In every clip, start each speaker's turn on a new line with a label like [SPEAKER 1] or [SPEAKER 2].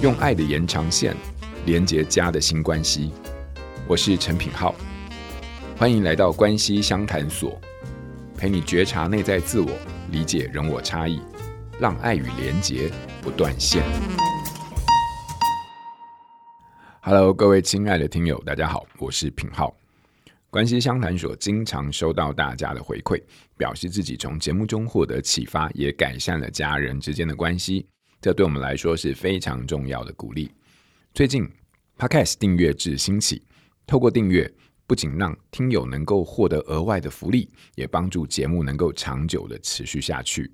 [SPEAKER 1] 用爱的延长线连接家的新关系。我是陈品浩，欢迎来到关系相谈所，陪你觉察内在自我，理解人我差异，让爱与连结不断线。Hello，各位亲爱的听友，大家好，我是品浩。关系相谈所经常收到大家的回馈，表示自己从节目中获得启发，也改善了家人之间的关系。这对我们来说是非常重要的鼓励。最近，Podcast 订阅制兴起，透过订阅，不仅让听友能够获得额外的福利，也帮助节目能够长久的持续下去。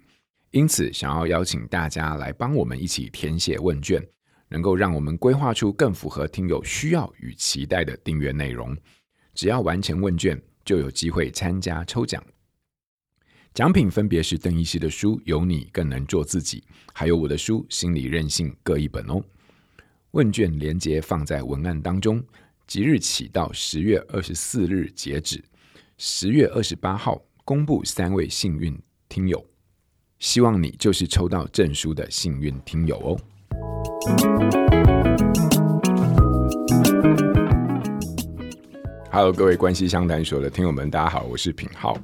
[SPEAKER 1] 因此，想要邀请大家来帮我们一起填写问卷，能够让我们规划出更符合听友需要与期待的订阅内容。只要完成问卷，就有机会参加抽奖。奖品分别是邓医师的书《有你更能做自己》，还有我的书《心理韧性》各一本哦。问卷连接放在文案当中，即日起到十月二十四日截止，十月二十八号公布三位幸运听友，希望你就是抽到证书的幸运听友哦。Hello，各位关系相谈所的听友们，大家好，我是品浩。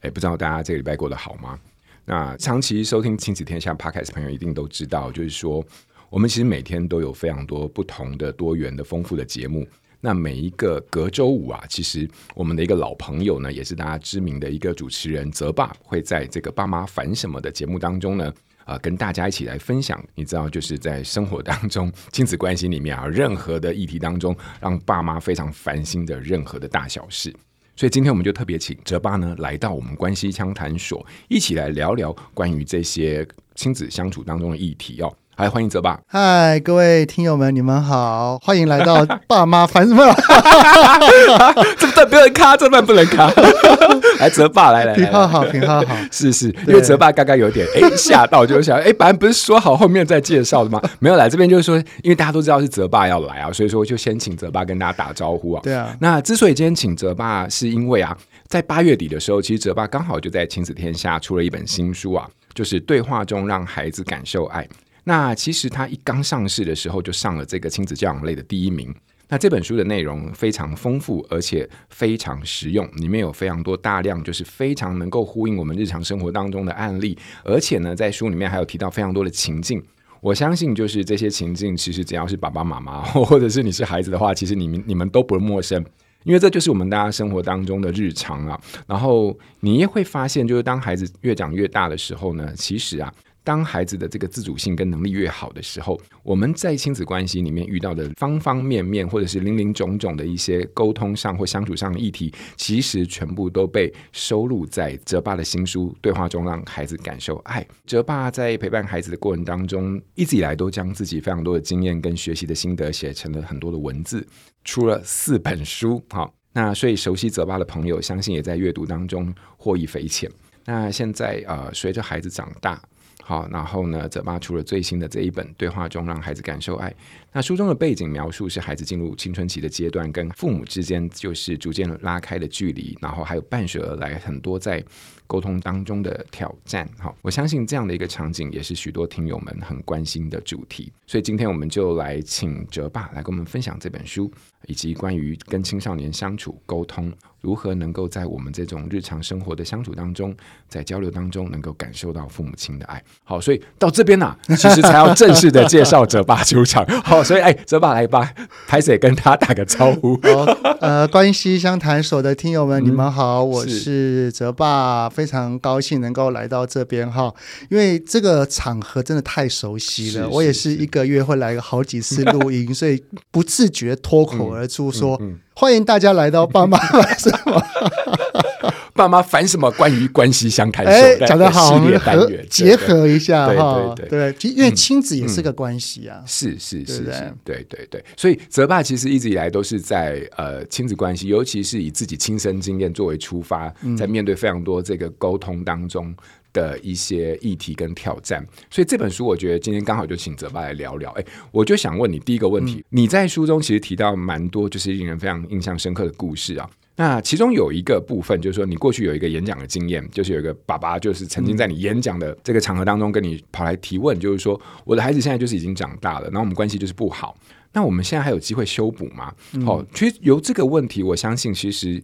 [SPEAKER 1] 哎，不知道大家这个礼拜过得好吗？那长期收听亲子天下 Podcast 朋友一定都知道，就是说我们其实每天都有非常多不同的、多元的、丰富的节目。那每一个隔周五啊，其实我们的一个老朋友呢，也是大家知名的一个主持人泽爸，会在这个爸妈烦什么的节目当中呢，啊、呃，跟大家一起来分享。你知道，就是在生活当中、亲子关系里面啊，任何的议题当中，让爸妈非常烦心的任何的大小事。所以今天我们就特别请哲爸呢来到我们关系枪谈所，一起来聊聊关于这些亲子相处当中的议题哦。来，欢迎泽爸。
[SPEAKER 2] 嗨，各位听友们，你们好，欢迎来到爸妈烦什么？
[SPEAKER 1] 这段不能卡，这段不能卡。来，泽爸，来来，
[SPEAKER 2] 平浩好，平浩好，
[SPEAKER 1] 是是，因为泽爸刚刚有点哎吓到，就想哎，本来不是说好后面再介绍的吗？没有来这边就是说，因为大家都知道是泽爸要来啊，所以说就先请泽爸跟大家打招呼啊。
[SPEAKER 2] 对啊。
[SPEAKER 1] 那之所以今天请泽爸，是因为啊，在八月底的时候，其实泽爸刚好就在亲子天下出了一本新书啊，就是对话中让孩子感受爱。那其实他一刚上市的时候就上了这个亲子教养类的第一名。那这本书的内容非常丰富，而且非常实用，里面有非常多大量就是非常能够呼应我们日常生活当中的案例，而且呢，在书里面还有提到非常多的情境。我相信就是这些情境，其实只要是爸爸妈妈 或者是你是孩子的话，其实你们你们都不陌生，因为这就是我们大家生活当中的日常啊。然后你也会发现，就是当孩子越长越大的时候呢，其实啊。当孩子的这个自主性跟能力越好的时候，我们在亲子关系里面遇到的方方面面，或者是林林总总的一些沟通上或相处上的议题，其实全部都被收录在泽爸的新书《对话中让孩子感受爱》。泽爸在陪伴孩子的过程当中，一直以来都将自己非常多的经验跟学习的心得写成了很多的文字，出了四本书。好，那所以熟悉泽爸的朋友，相信也在阅读当中获益匪浅。那现在呃，随着孩子长大。好，然后呢，泽爸出了最新的这一本《对话中让孩子感受爱》。那书中的背景描述是孩子进入青春期的阶段，跟父母之间就是逐渐拉开的距离，然后还有伴随而来很多在沟通当中的挑战。好，我相信这样的一个场景也是许多听友们很关心的主题。所以今天我们就来请泽爸来跟我们分享这本书，以及关于跟青少年相处沟通。如何能够在我们这种日常生活的相处当中，在交流当中，能够感受到父母亲的爱？好，所以到这边呢、啊，其实才要正式的介绍泽爸出场。好，所以哎，泽爸来吧，开始也跟他打个招呼。
[SPEAKER 2] 好，呃，关系相谈所的听友们，你们好，嗯、我是泽爸，非常高兴能够来到这边哈，因为这个场合真的太熟悉了，是是是，我也是一个月会来个好几次录音，所以不自觉脱口而出说。欢迎大家来到爸妈 烦什么？
[SPEAKER 1] 爸妈烦什么？关于关系相谈所，
[SPEAKER 2] 哎，讲得好，我们合结合一下哈。
[SPEAKER 1] 对对
[SPEAKER 2] 对，因为亲子也是个关系啊。
[SPEAKER 1] 是是是是，对对对。所以泽爸其实一直以来都是在呃亲子关系，尤其是以自己亲身经验作为出发，在面对非常多这个沟通当中。的一些议题跟挑战，所以这本书我觉得今天刚好就请泽爸来聊聊。哎，我就想问你第一个问题，嗯、你在书中其实提到蛮多，就是令人非常印象深刻的故事啊。那其中有一个部分，就是说你过去有一个演讲的经验，就是有一个爸爸，就是曾经在你演讲的这个场合当中跟你跑来提问，就是说我的孩子现在就是已经长大了，然后我们关系就是不好，那我们现在还有机会修补吗？好、嗯，其实由这个问题，我相信其实。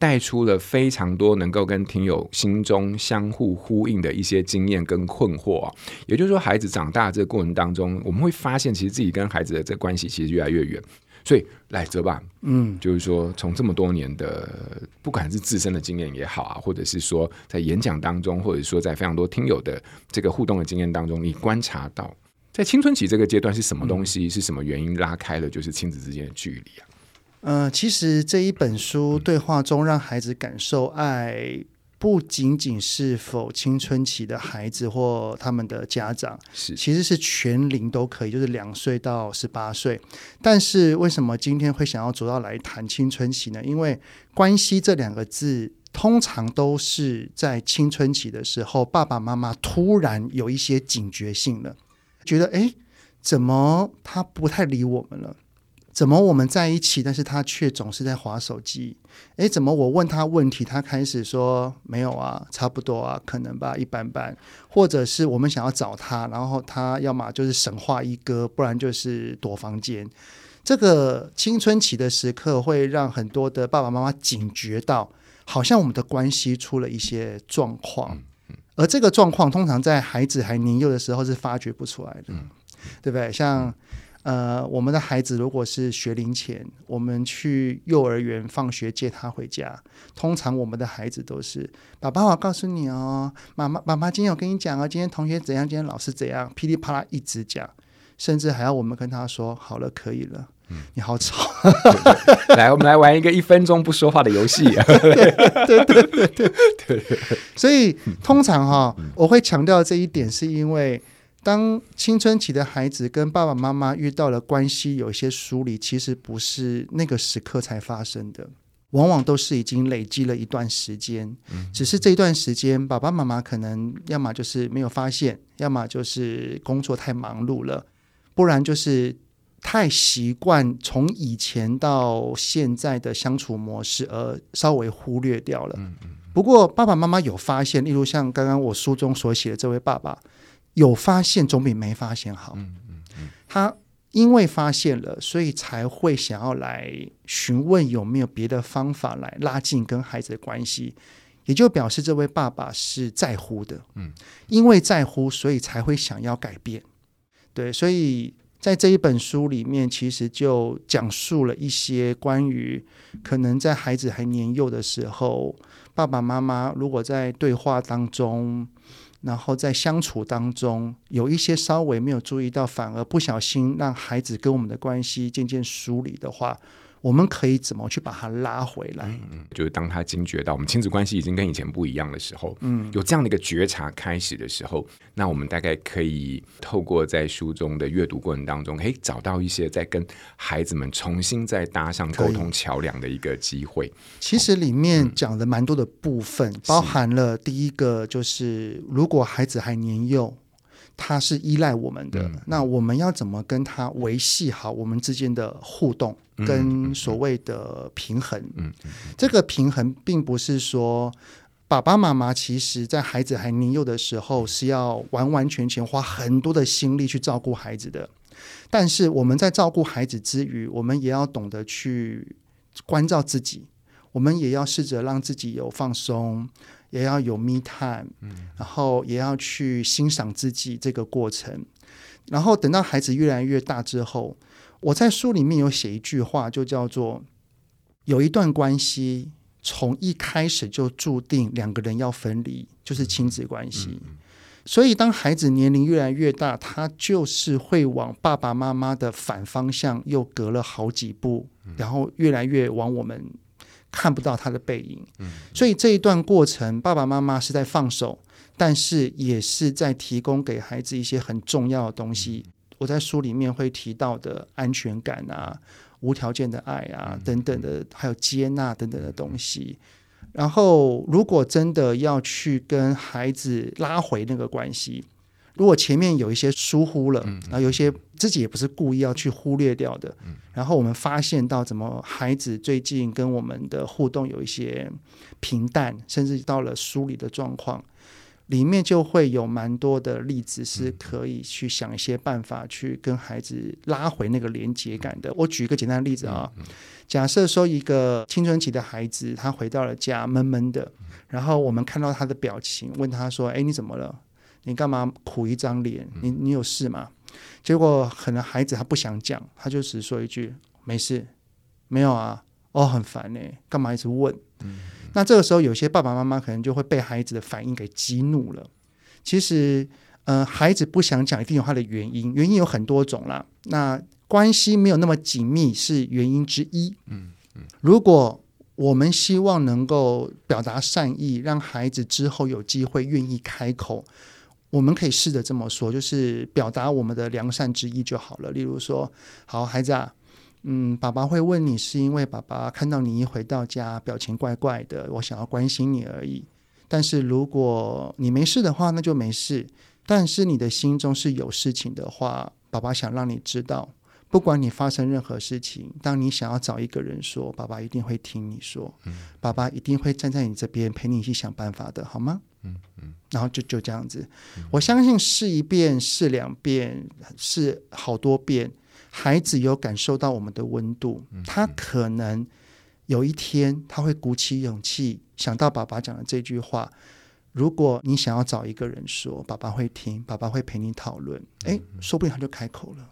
[SPEAKER 1] 带出了非常多能够跟听友心中相互呼应的一些经验跟困惑啊，也就是说，孩子长大这个过程当中，我们会发现，其实自己跟孩子的这关系其实越来越远。所以，来泽吧，嗯，就是说，从这么多年的，不管是自身的经验也好啊，或者是说在演讲当中，或者说在非常多听友的这个互动的经验当中，你观察到，在青春期这个阶段是什么东西，是什么原因拉开了就是亲子之间的距离啊？
[SPEAKER 2] 呃，其实这一本书对话中让孩子感受爱，不仅仅是否青春期的孩子或他们的家长，是其实是全龄都可以，就是两岁到十八岁。但是为什么今天会想要主要来谈青春期呢？因为关系这两个字，通常都是在青春期的时候，爸爸妈妈突然有一些警觉性了，觉得哎，怎么他不太理我们了？怎么我们在一起，但是他却总是在划手机？诶，怎么我问他问题，他开始说没有啊，差不多啊，可能吧，一般般。或者是我们想要找他，然后他要么就是神话一哥，不然就是躲房间。这个青春期的时刻会让很多的爸爸妈妈警觉到，好像我们的关系出了一些状况。而这个状况通常在孩子还年幼的时候是发觉不出来的，对不对？像。呃，我们的孩子如果是学龄前，我们去幼儿园放学接他回家，通常我们的孩子都是爸爸，我告诉你哦，妈妈，妈妈今天我跟你讲哦，今天同学怎样，今天老师怎样，噼里啪啦一直讲，甚至还要我们跟他说好了，可以了。嗯，你好吵，
[SPEAKER 1] 来，我们来玩一个一分钟不说话的游戏。
[SPEAKER 2] 对对对对对对，所以通常哈，我会强调这一点，是因为。当青春期的孩子跟爸爸妈妈遇到了关系有一些疏离，其实不是那个时刻才发生的，往往都是已经累积了一段时间。只是这一段时间，爸爸妈妈可能要么就是没有发现，要么就是工作太忙碌了，不然就是太习惯从以前到现在的相处模式而稍微忽略掉了。不过爸爸妈妈有发现，例如像刚刚我书中所写的这位爸爸。有发现总比没发现好。嗯嗯嗯，他因为发现了，所以才会想要来询问有没有别的方法来拉近跟孩子的关系，也就表示这位爸爸是在乎的。嗯，因为在乎，所以才会想要改变。对，所以在这一本书里面，其实就讲述了一些关于可能在孩子还年幼的时候，爸爸妈妈如果在对话当中。然后在相处当中，有一些稍微没有注意到，反而不小心让孩子跟我们的关系渐渐疏离的话。我们可以怎么去把他拉回来？
[SPEAKER 1] 嗯，就是当他惊觉到我们亲子关系已经跟以前不一样的时候，嗯，有这样的一个觉察开始的时候，那我们大概可以透过在书中的阅读过程当中，可以找到一些在跟孩子们重新再搭上沟通桥梁的一个机会。
[SPEAKER 2] 其实里面讲了蛮多的部分，嗯，包含了第一个就是如果孩子还年幼。他是依赖我们的，嗯，那我们要怎么跟他维系好我们之间的互动跟所谓的平衡？嗯，这个平衡并不是说爸爸妈妈其实在孩子还年幼的时候是要完完全全花很多的心力去照顾孩子的，但是我们在照顾孩子之余，我们也要懂得去关照自己，我们也要试着让自己有放松。也要有 me time，然后也要去欣赏自己这个过程，然后等到孩子越来越大之后，我在书里面有写一句话，就叫做有一段关系从一开始就注定两个人要分离，就是亲子关系。所以当孩子年龄越来越大，他就是会往爸爸妈妈的反方向又隔了好几步，然后越来越往我们。看不到他的背影，所以这一段过程，爸爸妈妈是在放手，但是也是在提供给孩子一些很重要的东西。我在书里面会提到的安全感啊、无条件的爱啊等等的，还有接纳等等的东西。然后，如果真的要去跟孩子拉回那个关系，如果前面有一些疏忽了，然后有一些自己也不是故意要去忽略掉的，然后我们发现到怎么孩子最近跟我们的互动有一些平淡，甚至到了疏离的状况，里面就会有蛮多的例子是可以去想一些办法去跟孩子拉回那个连接感的。我举一个简单的例子啊，假设说一个青春期的孩子他回到了家闷闷的，然后我们看到他的表情，问他说：“哎，你怎么了？”你干嘛苦一张脸？你你有事吗？结果可能孩子他不想讲，他就只说一句没事，没有啊。哦，很烦呢，干嘛一直问？嗯，那这个时候有些爸爸妈妈可能就会被孩子的反应给激怒了。其实，呃，孩子不想讲，一定有他的原因，原因有很多种啦。那关系没有那么紧密是原因之一。嗯嗯，如果我们希望能够表达善意，让孩子之后有机会愿意开口。我们可以试着这么说，就是表达我们的良善之意就好了。例如说，好孩子啊，嗯，爸爸会问你，是因为爸爸看到你一回到家表情怪怪的，我想要关心你而已。但是如果你没事的话，那就没事。但是你的心中是有事情的话，爸爸想让你知道，不管你发生任何事情，当你想要找一个人说，爸爸一定会听你说，爸爸一定会站在你这边陪你一起想办法的，好吗？嗯嗯，然后就就这样子，我相信试一遍、试两遍、试好多遍，孩子有感受到我们的温度，他可能有一天他会鼓起勇气想到爸爸讲的这句话。如果你想要找一个人说，爸爸会听，爸爸会陪你讨论，哎，说不定他就开口了。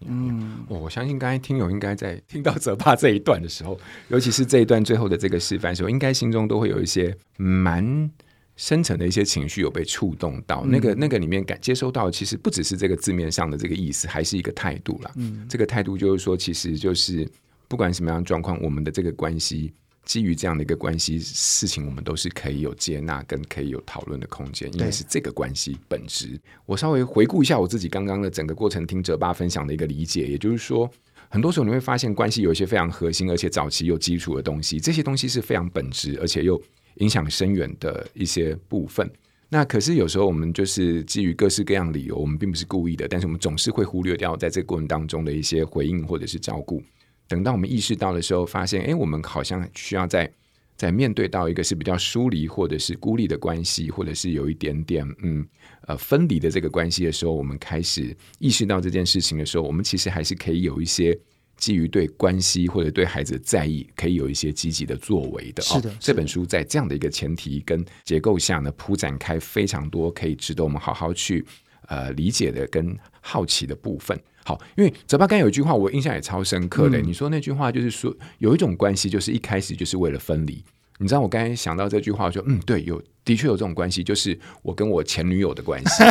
[SPEAKER 1] 呀，嗯，我相信刚才听友应该在 听到泽爸这一段的时候，尤其是这一段最后的这个示范时候，应该心中都会有一些蛮。深层的一些情绪有被触动到，嗯、那个那个里面感接收到，其实不只是这个字面上的这个意思，还是一个态度啦。嗯，这个态度就是说，其实就是不管什么样的状况，我们的这个关系基于这样的一个关系，事情我们都是可以有接纳跟可以有讨论的空间，因为是这个关系本质。我稍微回顾一下我自己刚刚的整个过程，听哲爸分享的一个理解，也就是说，很多时候你会发现关系有一些非常核心而且早期有基础的东西，这些东西是非常本质，而且又。影响深远的一些部分，那可是有时候我们就是基于各式各样理由，我们并不是故意的，但是我们总是会忽略掉在这个过程当中的一些回应或者是照顾。等到我们意识到的时候，发现，哎，我们好像需要在在面对到一个是比较疏离或者是孤立的关系，或者是有一点点嗯呃分离的这个关系的时候，我们开始意识到这件事情的时候，我们其实还是可以有一些。基于对关系或者对孩子的在意，可以有一些积极的作为的。
[SPEAKER 2] 是的，
[SPEAKER 1] 哦，这本书在这样的一个前提跟结构下呢，铺展开非常多可以值得我们好好去呃理解的跟好奇的部分。好，因为泽巴刚有一句话，我印象也超深刻的。嗯、你说那句话就是说，有一种关系就是一开始就是为了分离。你知道我刚才想到这句话，我说嗯，对，有。的确有这种关系，就是我跟我前女友的关系，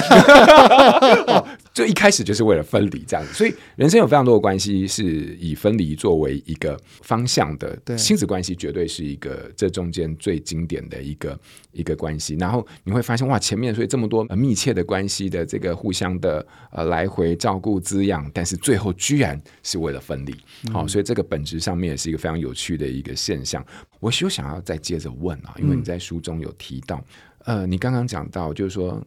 [SPEAKER 1] 哦，就一开始就是为了分离这样子。所以人生有非常多的关系是以分离作为一个方向的。对，亲子关系绝对是一个这中间最经典的一个一个关系。然后你会发现，哇，前面所以这么多密切的关系的这个互相的呃来回照顾滋养，但是最后居然是为了分离。好，哦，所以这个本质上面也是一个非常有趣的一个现象。我就想要再接着问啊，因为你在书中有提到。呃，你刚刚讲到，就是说，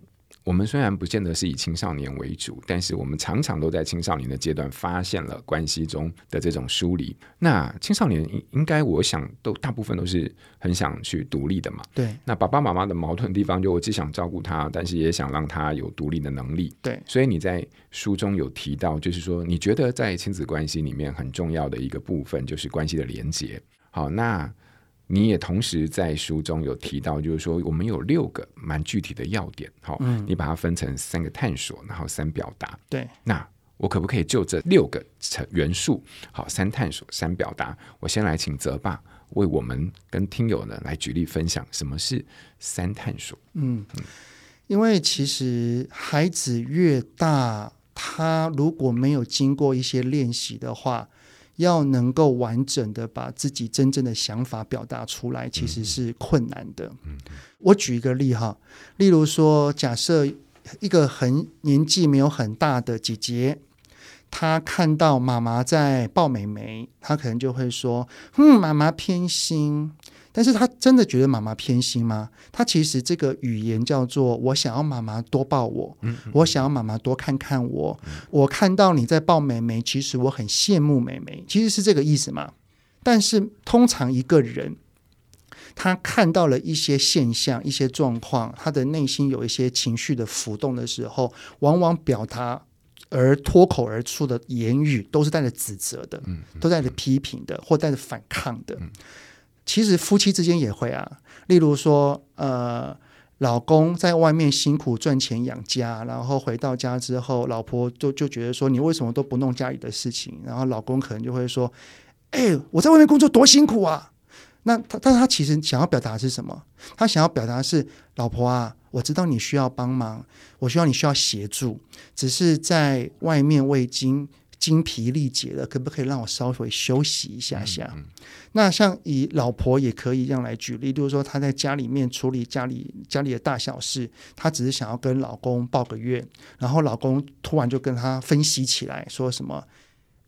[SPEAKER 1] 我们虽然不见得是以青少年为主，但是我们常常都在青少年的阶段发现了关系中的这种疏离。那青少年应应该，我想都大部分都是很想去独立的嘛。
[SPEAKER 2] 对。
[SPEAKER 1] 那爸爸妈妈的矛盾地方，就我既想照顾他，但是也想让他有独立的能力。
[SPEAKER 2] 对。
[SPEAKER 1] 所以你在书中有提到，就是说，你觉得在亲子关系里面很重要的一个部分，就是关系的连结。好，那。你也同时在书中有提到，就是说我们有六个蛮具体的要点，好，嗯，你把它分成三个探索，然后三表达。
[SPEAKER 2] 对，
[SPEAKER 1] 那我可不可以就这六个成元素，好，三探索，三表达，我先来请泽爸为我们跟听友呢来举例分享什么是三探索。
[SPEAKER 2] 嗯，因为其实孩子越大，他如果没有经过一些练习的话。要能够完整的把自己真正的想法表达出来，其实是困难的。我举一个例哈，例如说，假设一个很年纪没有很大的姐姐，她看到妈妈在抱妹妹，她可能就会说：“嗯，妈妈偏心。”但是他真的觉得妈妈偏心吗？他其实这个语言叫做“我想要妈妈多抱我，我想要妈妈多看看我，我看到你在抱妹妹，其实我很羡慕妹妹”，其实是这个意思嘛。但是通常一个人他看到了一些现象、一些状况，他的内心有一些情绪的浮动的时候，往往表达而脱口而出的言语都是带着指责的，都带着批评的，或带着反抗的。其实夫妻之间也会啊，例如说，呃，老公在外面辛苦赚钱养家，然后回到家之后，老婆就就觉得说，你为什么都不弄家里的事情？然后老公可能就会说，哎，我在外面工作多辛苦啊。那他，但他其实想要表达的是什么？他想要表达是，老婆啊，我知道你需要帮忙，我需要你需要协助，只是在外面未经。精疲力竭了，可不可以让我稍微休息一下下？嗯嗯、那像以老婆也可以这样来举例，就是说她在家里面处理家里家里的大小事，她只是想要跟老公报个怨，然后老公突然就跟她分析起来，说什么：“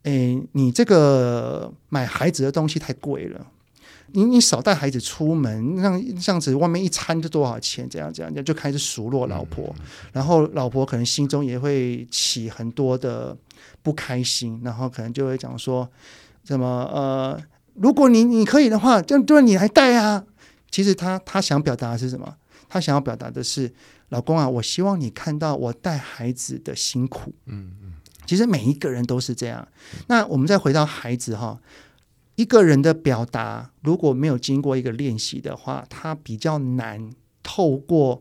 [SPEAKER 2] 诶，你这个买孩子的东西太贵了。”你你少带孩子出门，让这样子外面一餐就多少钱？这样这样，就开始数落老婆，然后老婆可能心中也会起很多的不开心，然后可能就会讲说，什么呃，如果你你可以的话，这样对你来带啊。其实他他想表达的是什么？他想要表达的是，老公啊，我希望你看到我带孩子的辛苦。嗯嗯，其实每一个人都是这样。那我们再回到孩子哈。一个人的表达如果没有经过一个练习的话，他比较难透过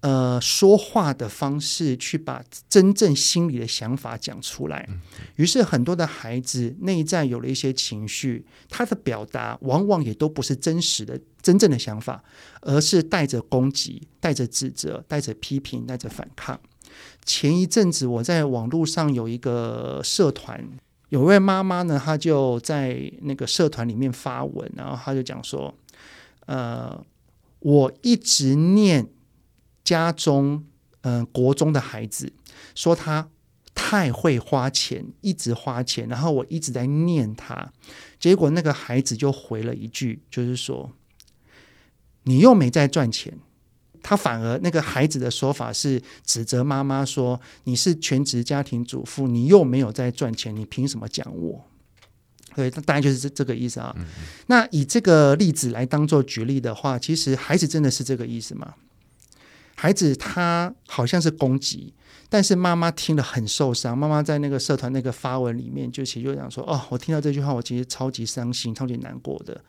[SPEAKER 2] 呃说话的方式去把真正心里的想法讲出来。于是很多的孩子内在有了一些情绪，他的表达往往也都不是真实的、真正的想法，而是带着攻击、带着指责、带着批评、带着反抗。前一阵子我在网络上有一个社团。有位妈妈呢，她就在那个社团里面发文，然后她就讲说：“呃，我一直念家中嗯、国中的孩子，说他太会花钱，一直花钱，然后我一直在念他，结果那个孩子就回了一句，就是说你又没在赚钱。”他反而那个孩子的说法是指责妈妈说：“你是全职家庭主妇，你又没有在赚钱，你凭什么讲我？”对，大概就是这这个意思啊。嗯嗯。那以这个例子来当做举例的话，其实孩子真的是这个意思吗？孩子他好像是攻击，但是妈妈听了很受伤。妈妈在那个社团那个发文里面就其实就讲说：“哦，我听到这句话，我其实超级伤心，超级难过的。”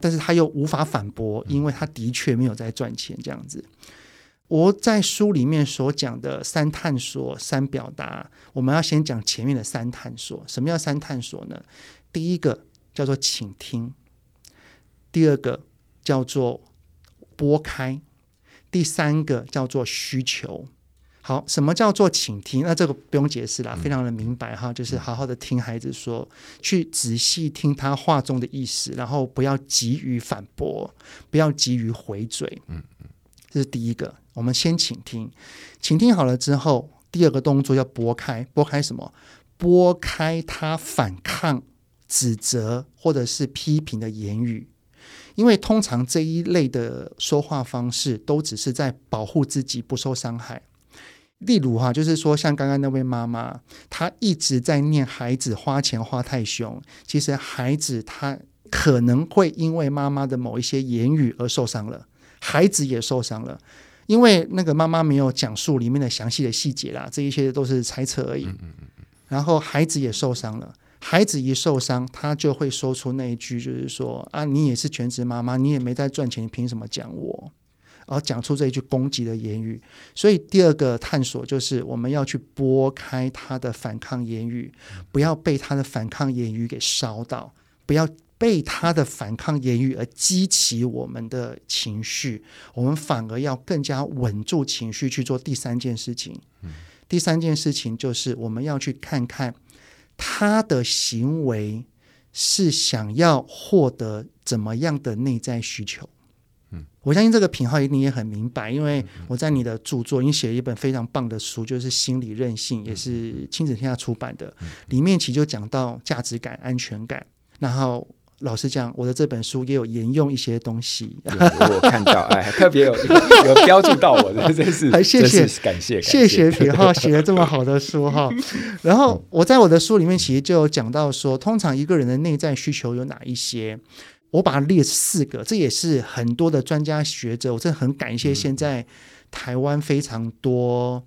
[SPEAKER 2] 但是他又无法反驳，因为他的确没有在赚钱。这样子，我在书里面所讲的三探索、三表达，我们要先讲前面的三探索。什么叫三探索呢？第一个叫做倾听，第二个叫做拨开，第三个叫做需求。好，什么叫做倾听？那这个不用解释了，非常的明白哈，就是好好的听孩子说，去仔细听他话中的意思，然后不要急于反驳，不要急于回嘴。嗯嗯，这是第一个，我们先倾听，倾听好了之后，第二个动作要拨开，拨开什么？拨开他反抗、指责或者是批评的言语，因为通常这一类的说话方式都只是在保护自己不受伤害。例如哈，就是说，像刚刚那位妈妈，她一直在念孩子花钱花太凶。其实孩子他可能会因为妈妈的某一些言语而受伤了，孩子也受伤了，因为那个妈妈没有讲述里面的详细的细节啦，这一些都是猜测而已。然后孩子也受伤了，孩子一受伤，他就会说出那一句，就是说啊，你也是全职妈妈，你也没在赚钱，你凭什么讲我？而讲出这一句攻击的言语，所以第二个探索就是我们要去拨开他的反抗言语，不要被他的反抗言语给烧到，不要被他的反抗言语而激起我们的情绪，我们反而要更加稳住情绪去做第三件事情。第三件事情就是我们要去看看他的行为是想要获得怎么样的内在需求。我相信这个品号一定也很明白，因为我在你的著作，你写了一本非常棒的书，就是《心理韧性》，也是亲子天下出版的。里面其实就讲到价值感、安全感，然后老实讲，我的这本书也有沿用一些东西。
[SPEAKER 1] 我看到，哎，特别有有标注到我的，真是，
[SPEAKER 2] 还谢谢，
[SPEAKER 1] 是感谢，
[SPEAKER 2] 谢谢品号写了这么好的书哈。然后我在我的书里面其实就有讲到说，通常一个人的内在需求有哪一些？我把它列四个，这也是很多的专家学者，我真的很感谢现在台湾非常多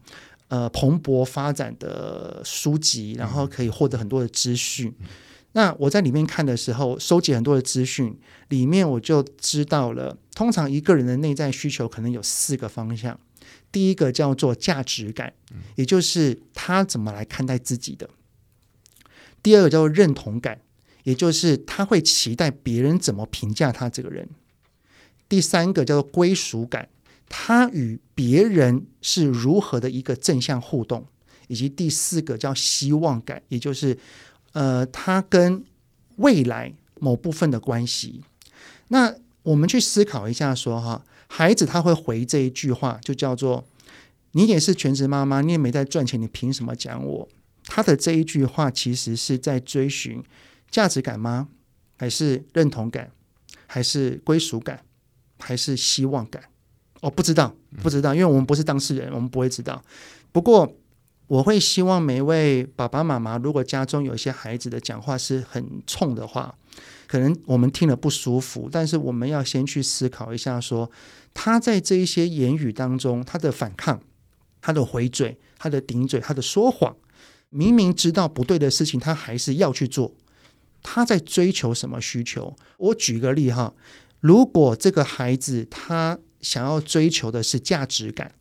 [SPEAKER 2] 呃蓬勃发展的书籍，然后可以获得很多的资讯。那我在里面看的时候，收集很多的资讯，里面我就知道了，通常一个人的内在需求可能有四个方向。第一个叫做价值感，也就是他怎么来看待自己的；第二个叫做认同感。也就是他会期待别人怎么评价他这个人。第三个叫做归属感，他与别人是如何的一个正向互动，以及第四个叫希望感，也就是呃，他跟未来某部分的关系。那我们去思考一下说，哈，孩子他会回这一句话，就叫做“你也是全职妈妈，你也没在赚钱，你凭什么讲我？”他的这一句话其实是在追寻。价值感吗？还是认同感？还是归属感？还是希望感？我、哦、不知道，不知道，因为我们不是当事人，我们不会知道。不过，我会希望每一位爸爸妈妈，如果家中有一些孩子的讲话是很冲的话，可能我们听了不舒服，但是我们要先去思考一下说，说他在这一些言语当中，他的反抗、他的回嘴、他的顶嘴、他的说谎，明明知道不对的事情，他还是要去做。他在追求什么需求？我举个例哈，如果这个孩子他想要追求的是价值感，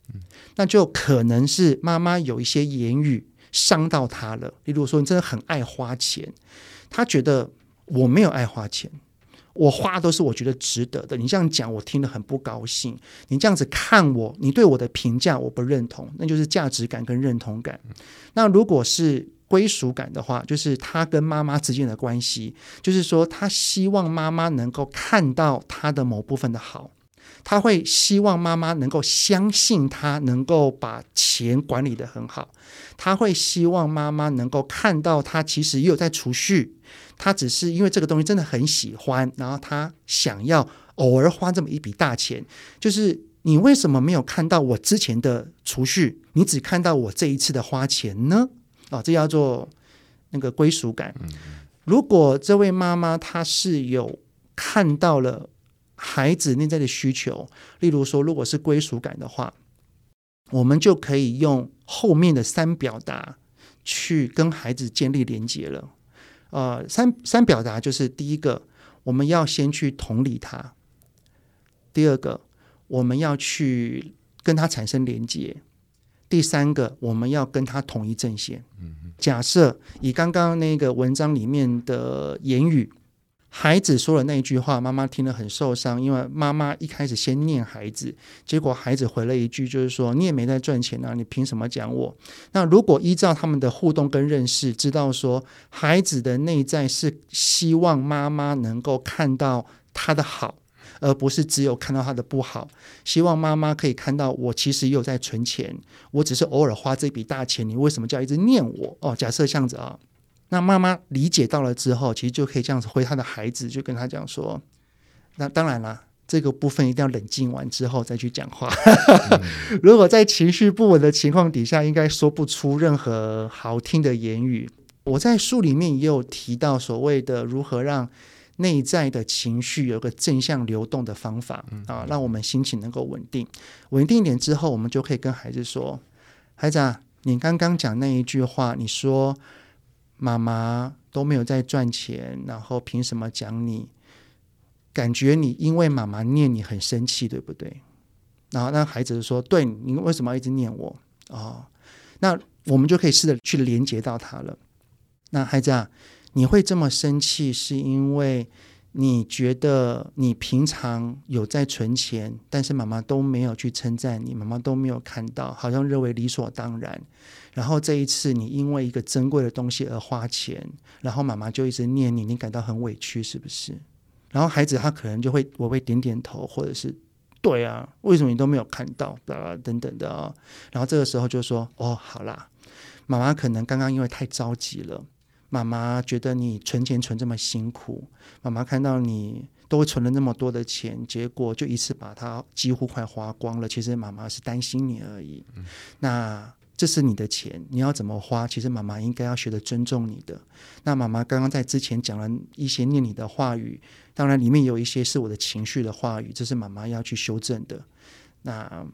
[SPEAKER 2] 那就可能是妈妈有一些言语伤到他了。例如说，你真的很爱花钱，他觉得我没有爱花钱，我花都是我觉得值得的。你这样讲，我听得很不高兴。你这样子看我，你对我的评价我不认同，那就是价值感跟认同感。那如果是归属感的话，就是他跟妈妈之间的关系，就是说他希望妈妈能够看到他的某部分的好，他会希望妈妈能够相信他能够把钱管理得很好，他会希望妈妈能够看到他其实也有在储蓄，他只是因为这个东西真的很喜欢，然后他想要偶尔花这么一笔大钱，就是你为什么没有看到我之前的储蓄，你只看到我这一次的花钱呢？啊，这叫做那个归属感。如果这位妈妈她是有看到了孩子内在的需求，例如说，如果是归属感的话，我们就可以用后面的三表达去跟孩子建立连接了。呃，三三表达就是第一个，我们要先去同理他；第二个，我们要去跟他产生连接。第三个，我们要跟他统一阵线。假设以刚刚那个文章里面的言语，孩子说了那一句话，妈妈听了很受伤，因为妈妈一开始先念孩子，结果孩子回了一句，就是说你也没在赚钱啊，你凭什么讲我？那如果依照他们的互动跟认识，知道说孩子的内在是希望妈妈能够看到他的好。而不是只有看到他的不好，希望妈妈可以看到我其实也有在存钱，我只是偶尔花这笔大钱，你为什么叫一直念我？哦，假设这样子啊，那妈妈理解到了之后，其实就可以这样子回他的孩子，就跟他讲说，那当然了，这个部分一定要冷静完之后再去讲话。如果在情绪不稳的情况底下，应该说不出任何好听的言语。我在书里面也有提到所谓的如何让。内在的情绪有个正向流动的方法啊，让我们心情能够稳定。稳定一点之后，我们就可以跟孩子说：“孩子啊，你刚刚讲那一句话，你说妈妈都没有在赚钱，然后凭什么讲你？感觉你因为妈妈念你很生气，对不对？”然后那孩子说：“对，你为什么要一直念我？”哦，那我们就可以试着去连接到他了。那孩子啊。你会这么生气，是因为你觉得你平常有在存钱，但是妈妈都没有去称赞你，妈妈都没有看到，好像认为理所当然。然后这一次你因为一个珍贵的东西而花钱，然后妈妈就一直念你，你感到很委屈，是不是？然后孩子他可能就会我会点点头，或者是对啊，为什么你都没有看到？啊，等等的啊。然后这个时候就说哦，好啦，妈妈可能刚刚因为太着急了。妈妈觉得你存钱存这么辛苦，妈妈看到你都存了那么多的钱，结果就一次把它几乎快花光了。其实妈妈是担心你而已。嗯、那这是你的钱，你要怎么花？其实妈妈应该要学着尊重你的。那妈妈刚刚在之前讲了一些念你的话语，当然里面有一些是我的情绪的话语，这是妈妈要去修正的。那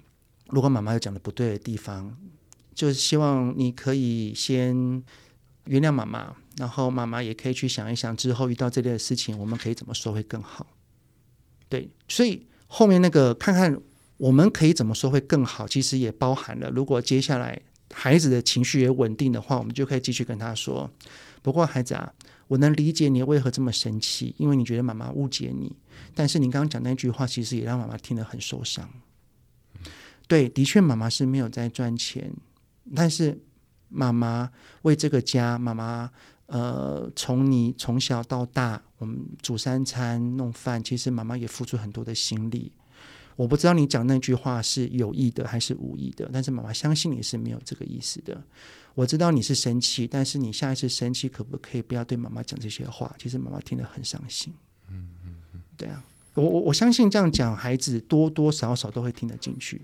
[SPEAKER 2] 如果妈妈有讲的不对的地方，就是希望你可以先原谅妈妈，然后妈妈也可以去想一想，之后遇到这类的事情，我们可以怎么说会更好。对，所以后面那个看看我们可以怎么说会更好，其实也包含了，如果接下来。孩子的情绪也稳定的话，我们就可以继续跟他说。不过，孩子啊，我能理解你为何这么生气，因为你觉得妈妈误解你。但是你刚刚讲那句话，其实也让妈妈听得很受伤。对，的确，妈妈是没有在赚钱，但是妈妈为这个家，妈妈呃，从你从小到大，我们煮三餐弄饭，其实妈妈也付出很多的心力。我不知道你讲那句话是有意的还是无意的，但是妈妈相信你是没有这个意思的。我知道你是生气，但是你下一次生气可不可以不要对妈妈讲这些话？其实妈妈听得很伤心。嗯嗯嗯，对啊，我我我相信这样讲，孩子多多少少都会听得进去。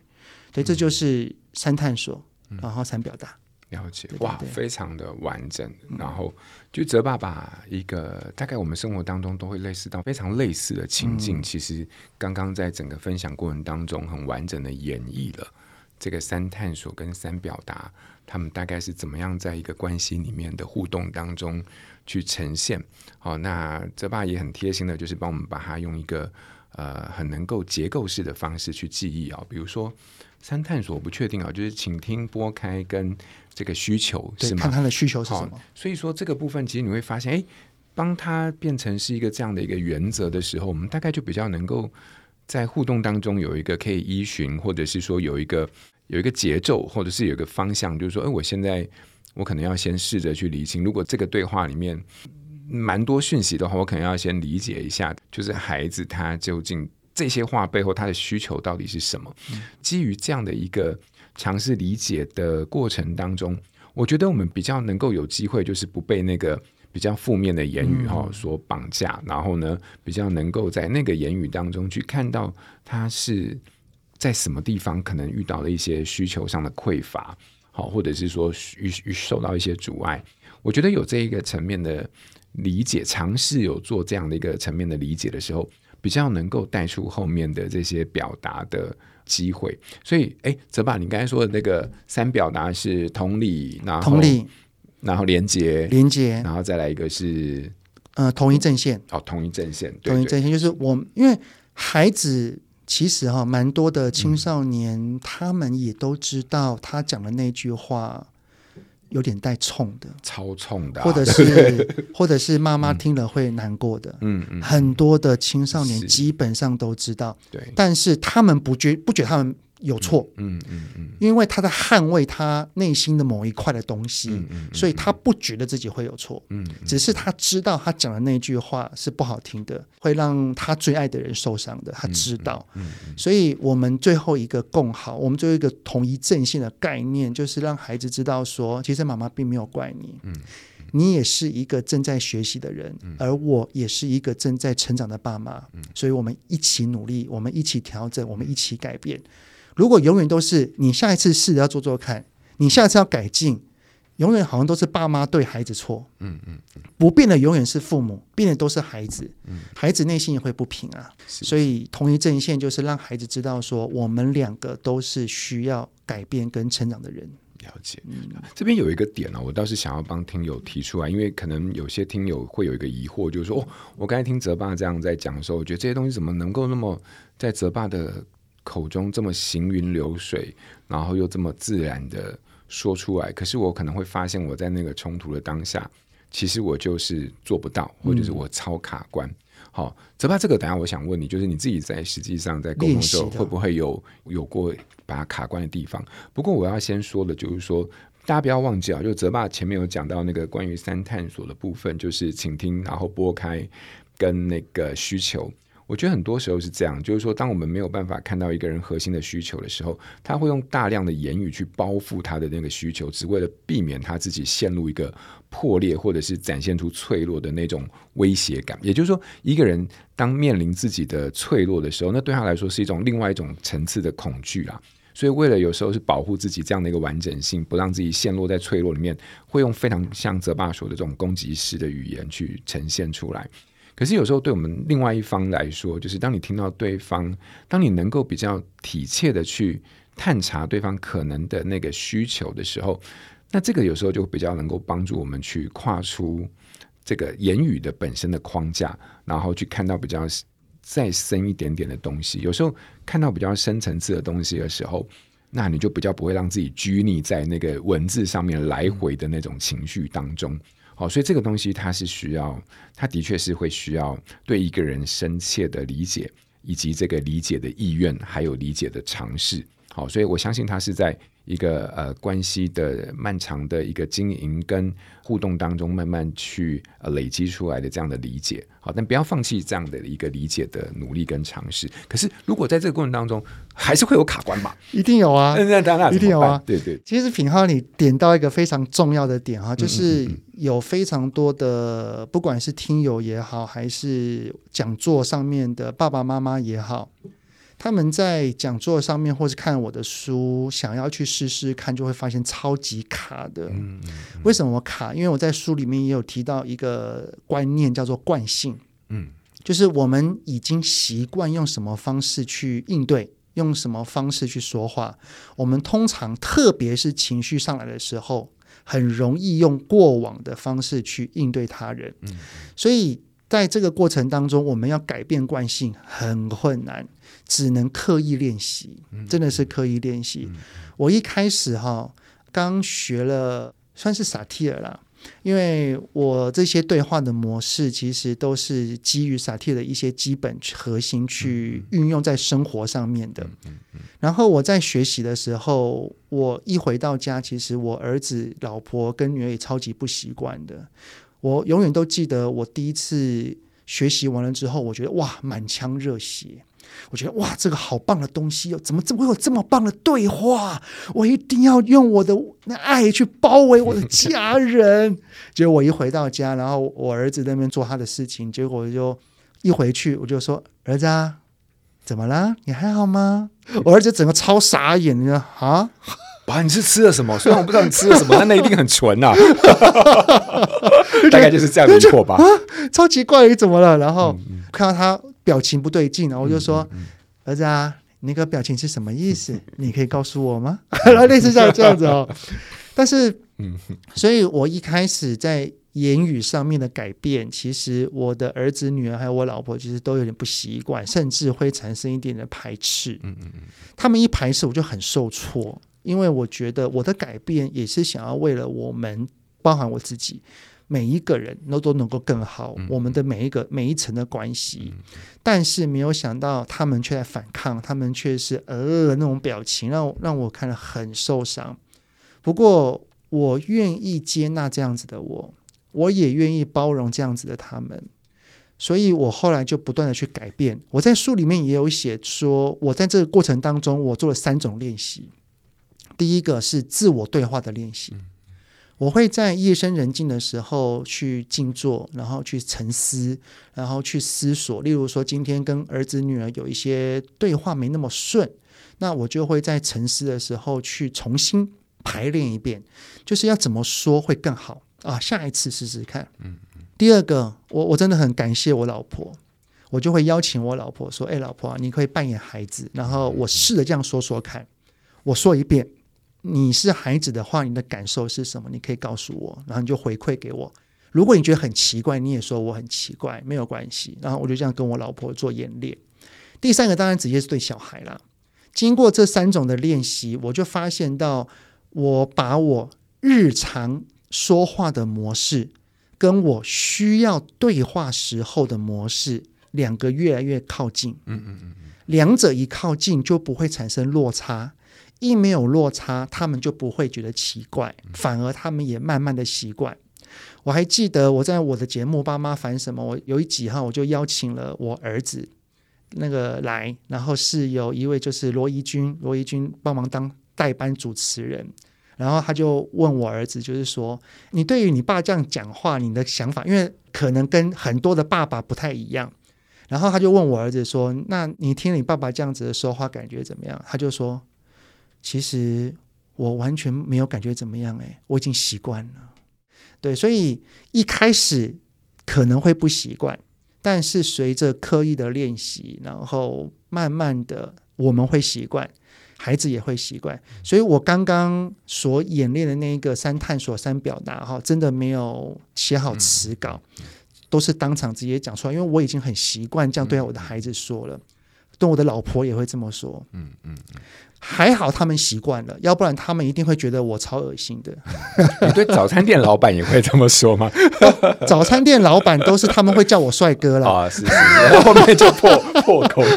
[SPEAKER 2] 对，这就是三探索，然后三表达。
[SPEAKER 1] 了解哇，非常的完整。然后就泽爸把一个大概我们生活当中都会类似到非常类似的情境，嗯、其实刚刚在整个分享过程当中很完整的演绎了这个三探索跟三表达，他们大概是怎么样在一个关系里面的互动当中去呈现。好，那泽爸也很贴心的，就是帮我们把它用一个呃很能够结构式的方式去记忆啊，比如说。三探索不确定啊，就是请听、拨开跟这个需求是吗？
[SPEAKER 2] 看他的需求是什么？
[SPEAKER 1] 所以说这个部分其实你会发现，哎，当他变成是一个这样的一个原则的时候，我们大概就比较能够在互动当中有一个可以依循，或者是说有一个有一个节奏，或者是有一个方向，就是说，哎，我现在我可能要先试着去理清，如果这个对话里面蛮多讯息的话，我可能要先理解一下，就是孩子他究竟。这些话背后，他的需求到底是什么？基于这样的一个尝试理解的过程当中，我觉得我们比较能够有机会，就是不被那个比较负面的言语哈所绑架，然后呢，比较能够在那个言语当中去看到他是在什么地方可能遇到了一些需求上的匮乏，好，或者是说遇遇受到一些阻碍。我觉得有这一个层面的理解，尝试有做这样的一个层面的理解的时候。比较能够带出后面的这些表达的机会，所以，哎，泽爸，你刚才说的那个三表达是同理，然后同理，然后连接，
[SPEAKER 2] 连接，
[SPEAKER 1] 然后再来一个是，
[SPEAKER 2] 呃，同一阵线，
[SPEAKER 1] 哦，同一阵线，
[SPEAKER 2] 同一阵线就是我，因为孩子其实哈，蛮多的青少年，嗯，他们也都知道他讲的那句话。有点带冲的，
[SPEAKER 1] 超冲的，啊，
[SPEAKER 2] 或者是 或者是妈妈听了会难过的，嗯嗯，很多的青少年基本上都知道，对，但是他们不觉不觉得他们。有错，嗯嗯嗯，因为他在捍卫他内心的某一块的东西，嗯嗯，所以他不觉得自己会有错，嗯，只是他知道他讲的那句话是不好听的，会让他最爱的人受伤的，他知道，嗯，所以我们最后一个共好，我们最后一个统一阵线的概念，就是让孩子知道说，其实妈妈并没有怪你，嗯，你也是一个正在学习的人，而我也是一个正在成长的爸妈，所以我们一起努力，我们一起调整，我们一起改变。如果永远都是你下一次试着要做做看，你下一次要改进，永远好像都是爸妈对孩子错，嗯嗯，不变的永远是父母，变的都是孩子，嗯，孩子内心也会不平啊，所以同一阵线就是让孩子知道说，我们两个都是需要改变跟成长的人。
[SPEAKER 1] 了解，嗯，这边有一个点呢，我倒是想要帮听友提出来，因为可能有些听友会有一个疑惑，就是说，哦，我刚才听泽爸这样在讲的时候，我觉得这些东西怎么能够那么在泽爸的。口中这么行云流水，然后又这么自然的说出来，可是我可能会发现，我在那个冲突的当下，其实我就是做不到，或者是我超卡关。嗯、好，泽爸，这个等下我想问你，就是你自己在实际上在沟通的时候，会不会有有过把它卡关的地方？不过我要先说的，就是说大家不要忘记啊，就泽爸前面有讲到那个关于三探索的部分，就是倾听，然后拨开跟那个需求。我觉得很多时候是这样，就是说，当我们没有办法看到一个人核心的需求的时候，他会用大量的言语去包覆他的那个需求，只为了避免他自己陷入一个破裂或者是展现出脆弱的那种威胁感。也就是说，一个人当面临自己的脆弱的时候，那对他来说是一种另外一种层次的恐惧啦。所以，为了有时候是保护自己这样的一个完整性，不让自己陷落在脆弱里面，会用非常像泽爸说的这种攻击式的语言去呈现出来。可是有时候，对我们另外一方来说，就是当你听到对方，当你能够比较体切的去探查对方可能的那个需求的时候，那这个有时候就比较能够帮助我们去跨出这个言语的本身的框架，然后去看到比较。再深一点点的东西，有时候看到比较深层次的东西的时候，那你就比较不会让自己拘泥在那个文字上面来回的那种情绪当中。好，所以这个东西它是需要，它的确是会需要对一个人深切的理解，以及这个理解的意愿，还有理解的尝试。好，所以我相信他是在。一个呃关系的漫长的一个经营跟互动当中，慢慢去呃累积出来的这样的理解，好，但不要放弃这样的一个理解的努力跟尝试。可是，如果在这个过程当中，还是会有卡关吧？
[SPEAKER 2] 一定有啊，
[SPEAKER 1] 那当然
[SPEAKER 2] 一定有啊。
[SPEAKER 1] 对对，
[SPEAKER 2] 其实品浩你点到一个非常重要的点哈，就是有非常多的，不管是听友也好，还是讲座上面的爸爸妈妈也好。他们在讲座上面，或是看我的书，想要去试试看，就会发现超级卡的。嗯。为什么卡？因为我在书里面也有提到一个观念，叫做惯性。嗯，就是我们已经习惯用什么方式去应对，用什么方式去说话。我们通常，特别是情绪上来的时候，很容易用过往的方式去应对他人。嗯，所以在这个过程当中，我们要改变惯性很困难。只能刻意练习，真的是刻意练习。嗯、我一开始哈，刚学了算是萨提尔啦，因为我这些对话的模式其实都是基于萨提尔的一些基本核心去运用在生活上面的。然后我在学习的时候，我一回到家，其实我儿子、老婆跟女儿也超级不习惯的。我永远都记得我第一次学习完了之后，我觉得哇，满腔热血。我觉得哇，这个好棒的东西哦！怎么这么会有这么棒的对话？我一定要用我的那爱去包围我的家人。结果我一回到家，然后我儿子在那边做他的事情，结果我就一回去，我就说：“儿子啊，怎么了？你还好吗？”我儿子整个超傻眼，你知道啊？
[SPEAKER 1] 爸，你是吃了什么？虽然我不知道你吃了什么，但那一定很纯呐、啊。大概就是这样没错吧？
[SPEAKER 2] 超奇怪，你怎么了？然后看到他。表情不对劲，然后我就说：“嗯嗯、儿子啊，你那个表情是什么意思？你可以告诉我吗？” 类似像这样子哦。但是，嗯所以我一开始在言语上面的改变，其实我的儿子、女儿还有我老婆，其实都有点不习惯，甚至会产生一点的排斥。嗯嗯嗯他们一排斥，我就很受挫，因为我觉得我的改变也是想要为了我们，包含我自己。每一个人都都能够更好，我们的每一个每一层的关系，但是没有想到他们却在反抗，他们却是呃那种表情，让我让我看了很受伤。不过我愿意接纳这样子的我，我也愿意包容这样子的他们，所以我后来就不断的去改变。我在书里面也有写说，我在这个过程当中，我做了三种练习。第一个是自我对话的练习。我会在夜深人静的时候去静坐，然后去沉思，然后去思索。例如说，今天跟儿子女儿有一些对话没那么顺，那我就会在沉思的时候去重新排练一遍，就是要怎么说会更好啊？下一次试试看。嗯嗯。第二个，我我真的很感谢我老婆，我就会邀请我老婆说：“哎，老婆，你可以扮演孩子，然后我试着这样说说看，我说一遍。”你是孩子的话，你的感受是什么？你可以告诉我，然后你就回馈给我。如果你觉得很奇怪，你也说我很奇怪，没有关系。然后我就这样跟我老婆做演练。第三个当然直接是对小孩啦。经过这三种的练习，我就发现到，我把我日常说话的模式，跟我需要对话时候的模式，两个越来越靠近。嗯嗯嗯，两者一靠近，就不会产生落差。一没有落差，他们就不会觉得奇怪，反而他们也慢慢的习惯。我还记得我在我的节目《爸妈烦什么》，我有一集哈，我就邀请了我儿子，那个来，然后是有一位就是罗怡君，罗怡君帮忙当代班主持人，然后他就问我儿子，就是说你对于你爸这样讲话，你的想法，因为可能跟很多的爸爸不太一样，然后他就问我儿子说，那你听你爸爸这样子的说话，感觉怎么样？他就说，其实我完全没有感觉怎么样，哎，我已经习惯了。对，所以一开始可能会不习惯，但是随着刻意的练习，然后慢慢的我们会习惯，孩子也会习惯。所以我刚刚所演练的那个三探索三表达哈，真的没有写好词稿，都是当场直接讲出来，因为我已经很习惯这样对我的孩子说了，对我的老婆也会这么说。嗯嗯。还好他们习惯了，要不然他们一定会觉得我超恶心的。
[SPEAKER 1] 你对早餐店老板也会这么说吗？
[SPEAKER 2] 早餐店老板都是他们会叫我帅哥了
[SPEAKER 1] 啊，是是，然后后面就破破口了，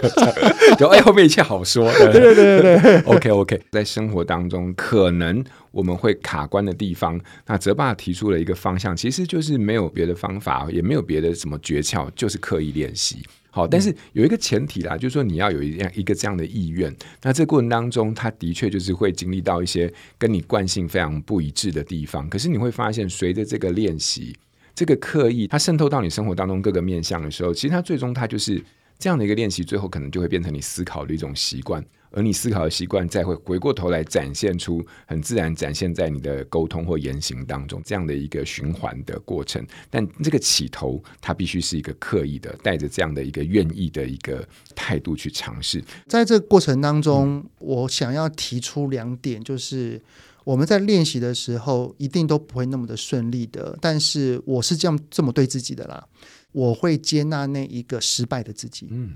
[SPEAKER 1] 就哎，后面一切好说。
[SPEAKER 2] 对对对对对
[SPEAKER 1] ，OK OK，在生活当中可能我们会卡关的地方，那泽爸提出了一个方向，其实就是没有别的方法，也没有别的什么诀窍，就是刻意练习。好，但是有一个前提啦，就是说你要有一样一个这样的意愿。那这个过程当中，他的确就是会经历到一些跟你惯性非常不一致的地方。可是你会发现，随着这个练习，这个刻意，它渗透到你生活当中各个面向的时候，其实它最终它就是这样的一个练习，最后可能就会变成你思考的一种习惯。而你思考的习惯，再会回过头来展现出很自然，展现在你的沟通或言行当中，这样的一个循环的过程。但这个起头，它必须是一个刻意的，带着这样的一个愿意的一个态度去尝试。
[SPEAKER 2] 在这个过程当中，我想要提出两点，就是我们在练习的时候，一定都不会那么的顺利的。但是我是这样这么对自己的啦。我会接纳那一个失败的自己。嗯，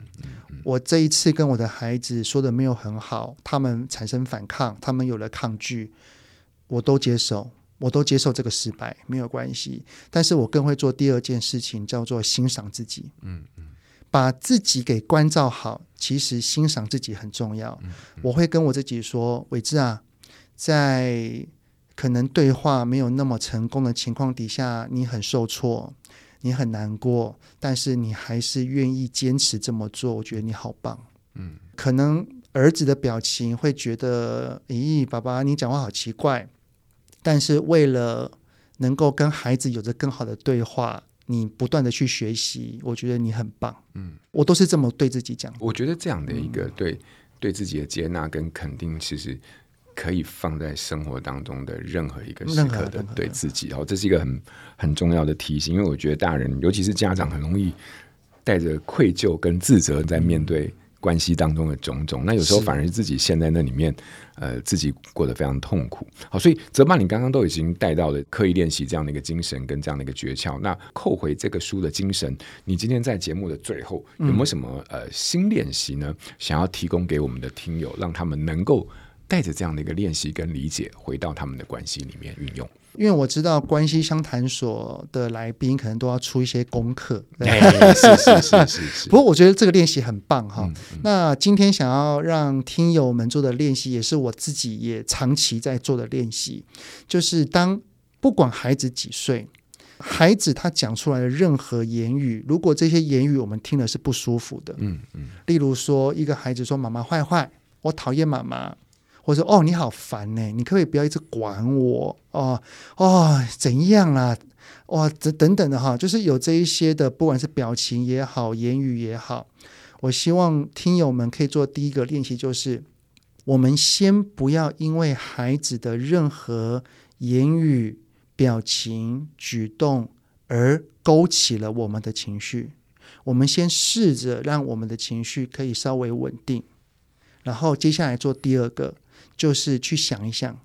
[SPEAKER 2] 我这一次跟我的孩子说的没有很好，他们产生反抗，他们有了抗拒，我都接受，我都接受这个失败，没有关系。但是我更会做第二件事情，叫做欣赏自己。嗯嗯，把自己给关照好，其实欣赏自己很重要。我会跟我自己说：“伟志啊，在可能对话没有那么成功的情况底下，你很受挫。”你很难过，但是你还是愿意坚持这么做，我觉得你好棒。嗯，可能儿子的表情会觉得，咦，爸爸你讲话好奇怪。但是为了能够跟孩子有着更好的对话，你不断的去学习，我觉得你很棒。嗯，我都是这么对自己讲。
[SPEAKER 1] 我觉得这样的一个对、嗯、对自己的接纳跟肯定，其实。可以放在生活当中的任何一个时刻的对自己，然后这是一个很很重要的提醒，因为我觉得大人，尤其是家长，很容易带着愧疚跟自责在面对关系当中的种种。那有时候反而是自己陷在那里面，呃，自己过得非常痛苦。好，所以泽爸，你刚刚都已经带到了刻意练习这样的一个精神跟这样的一个诀窍。那扣回这个书的精神，你今天在节目的最后有没有什么呃新练习呢？想要提供给我们的听友，让他们能够。带着这样的一个练习跟理解，回到他们的关系里面运用。
[SPEAKER 2] 因为我知道关系相谈所的来宾可能都要出一些功课。
[SPEAKER 1] 哎，是是是是是。
[SPEAKER 2] 不过我觉得这个练习很棒哈。嗯嗯。那今天想要让听友们做的练习，也是我自己也长期在做的练习，就是当不管孩子几岁，孩子他讲出来的任何言语，如果这些言语我们听了是不舒服的，嗯嗯。例如说，一个孩子说妈妈坏坏，我讨厌妈妈。或者说哦，你好烦呢，你可不可以不要一直管我哦哦，怎样啦？哇，这等等的哈，就是有这一些的，不管是表情也好，言语也好，我希望听友们可以做第一个练习，就是我们先不要因为孩子的任何言语、表情、举动而勾起了我们的情绪，我们先试着让我们的情绪可以稍微稳定，然后接下来做第二个。就是去想一想，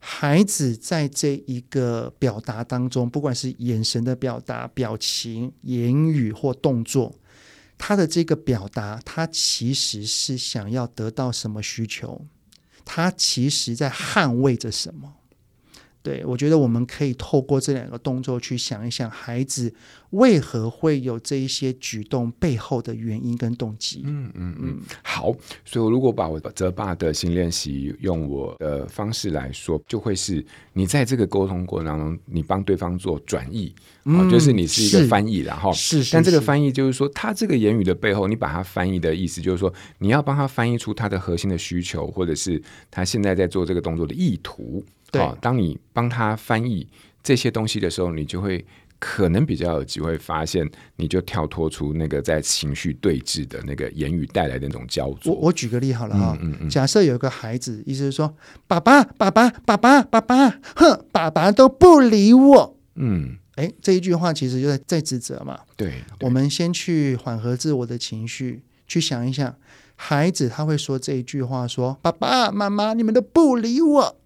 [SPEAKER 2] 孩子在这一个表达当中，不管是眼神的表达、表情、言语或动作，他的这个表达，他其实是想要得到什么需求？他其实在捍卫着什么？对，我觉得我们可以透过这两个动作去想一想，孩子为何会有这一些举动背后的原因跟动机。
[SPEAKER 1] 嗯嗯嗯，好。所以，我如果把我泽爸的新练习用我的方式来说，就会是你在这个沟通过程当中，你帮对方做转译，嗯，就是你是一个翻译，然后
[SPEAKER 2] 是，是，
[SPEAKER 1] 但这个翻译就是说，他这个言语的背后，你把它翻译的意思，就是说，你要帮他翻译出他的核心的需求，或者是他现在在做这个动作的意图。
[SPEAKER 2] 对，
[SPEAKER 1] 当你帮他翻译这些东西的时候，你就会可能比较有机会发现，你就跳脱出那个在情绪对峙的那个言语带来的那种焦灼。
[SPEAKER 2] 我我举个例好了哈，嗯嗯嗯，假设有一个孩子，意思是说，爸爸爸爸爸爸爸爸，哼，爸爸都不理我，嗯，哎，这一句话其实就在在指责嘛。
[SPEAKER 1] 对，对，
[SPEAKER 2] 我们先去缓和自我的情绪，去想一想，孩子他会说这一句话说，说爸爸妈妈你们都不理我。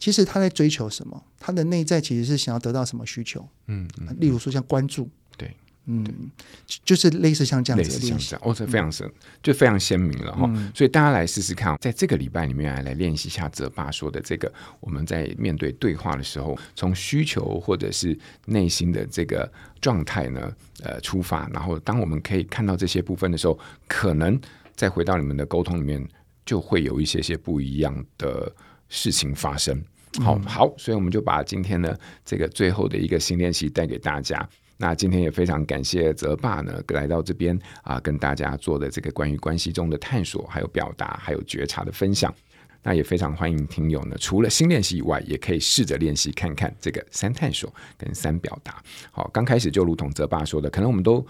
[SPEAKER 2] 其实他在追求什么？他的内在其实是想要得到什么需求？嗯，嗯，例如说像关注，
[SPEAKER 1] 对，
[SPEAKER 2] 嗯，就是类似像这样子的练习，
[SPEAKER 1] 哦，这非常深，嗯、就非常鲜明了哈。嗯、所以大家来试试看，在这个礼拜里面来来练习一下泽爸说的这个，我们在面对对话的时候，从需求或者是内心的这个状态呢，呃，出发，然后当我们可以看到这些部分的时候，可能再回到你们的沟通里面，就会有一些些不一样的。事情发生，好好，所以我们就把今天的这个最后的一个新练习带给大家。那今天也非常感谢泽爸呢来到这边啊，跟大家做的这个关于关系中的探索，还有表达，还有觉察的分享。那也非常欢迎听友呢，除了新练习以外，也可以试着练习看看这个三探索跟三表达。好，刚开始就如同泽爸说的，可能我们都。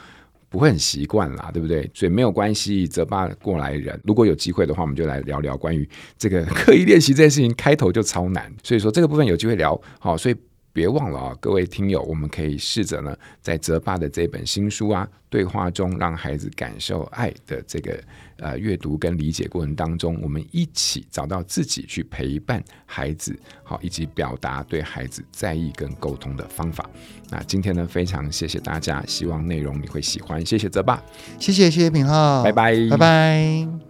[SPEAKER 1] 不会很习惯啦，对不对？所以没有关系，泽爸过来人。如果有机会的话，我们就来聊聊关于这个 刻意练习这件事情。开头就超难，所以说这个部分有机会聊。好，所以。别忘了啊，各位听友，我们可以试着呢，在泽爸的这本新书啊，对话中让孩子感受爱的这个呃阅读跟理解过程当中，我们一起找到自己去陪伴孩子，好，以及表达对孩子在意跟沟通的方法。那今天呢，非常谢谢大家，希望内容你会喜欢，谢谢泽爸，
[SPEAKER 2] 谢谢谢谢品浩，
[SPEAKER 1] 拜拜，
[SPEAKER 2] 拜拜。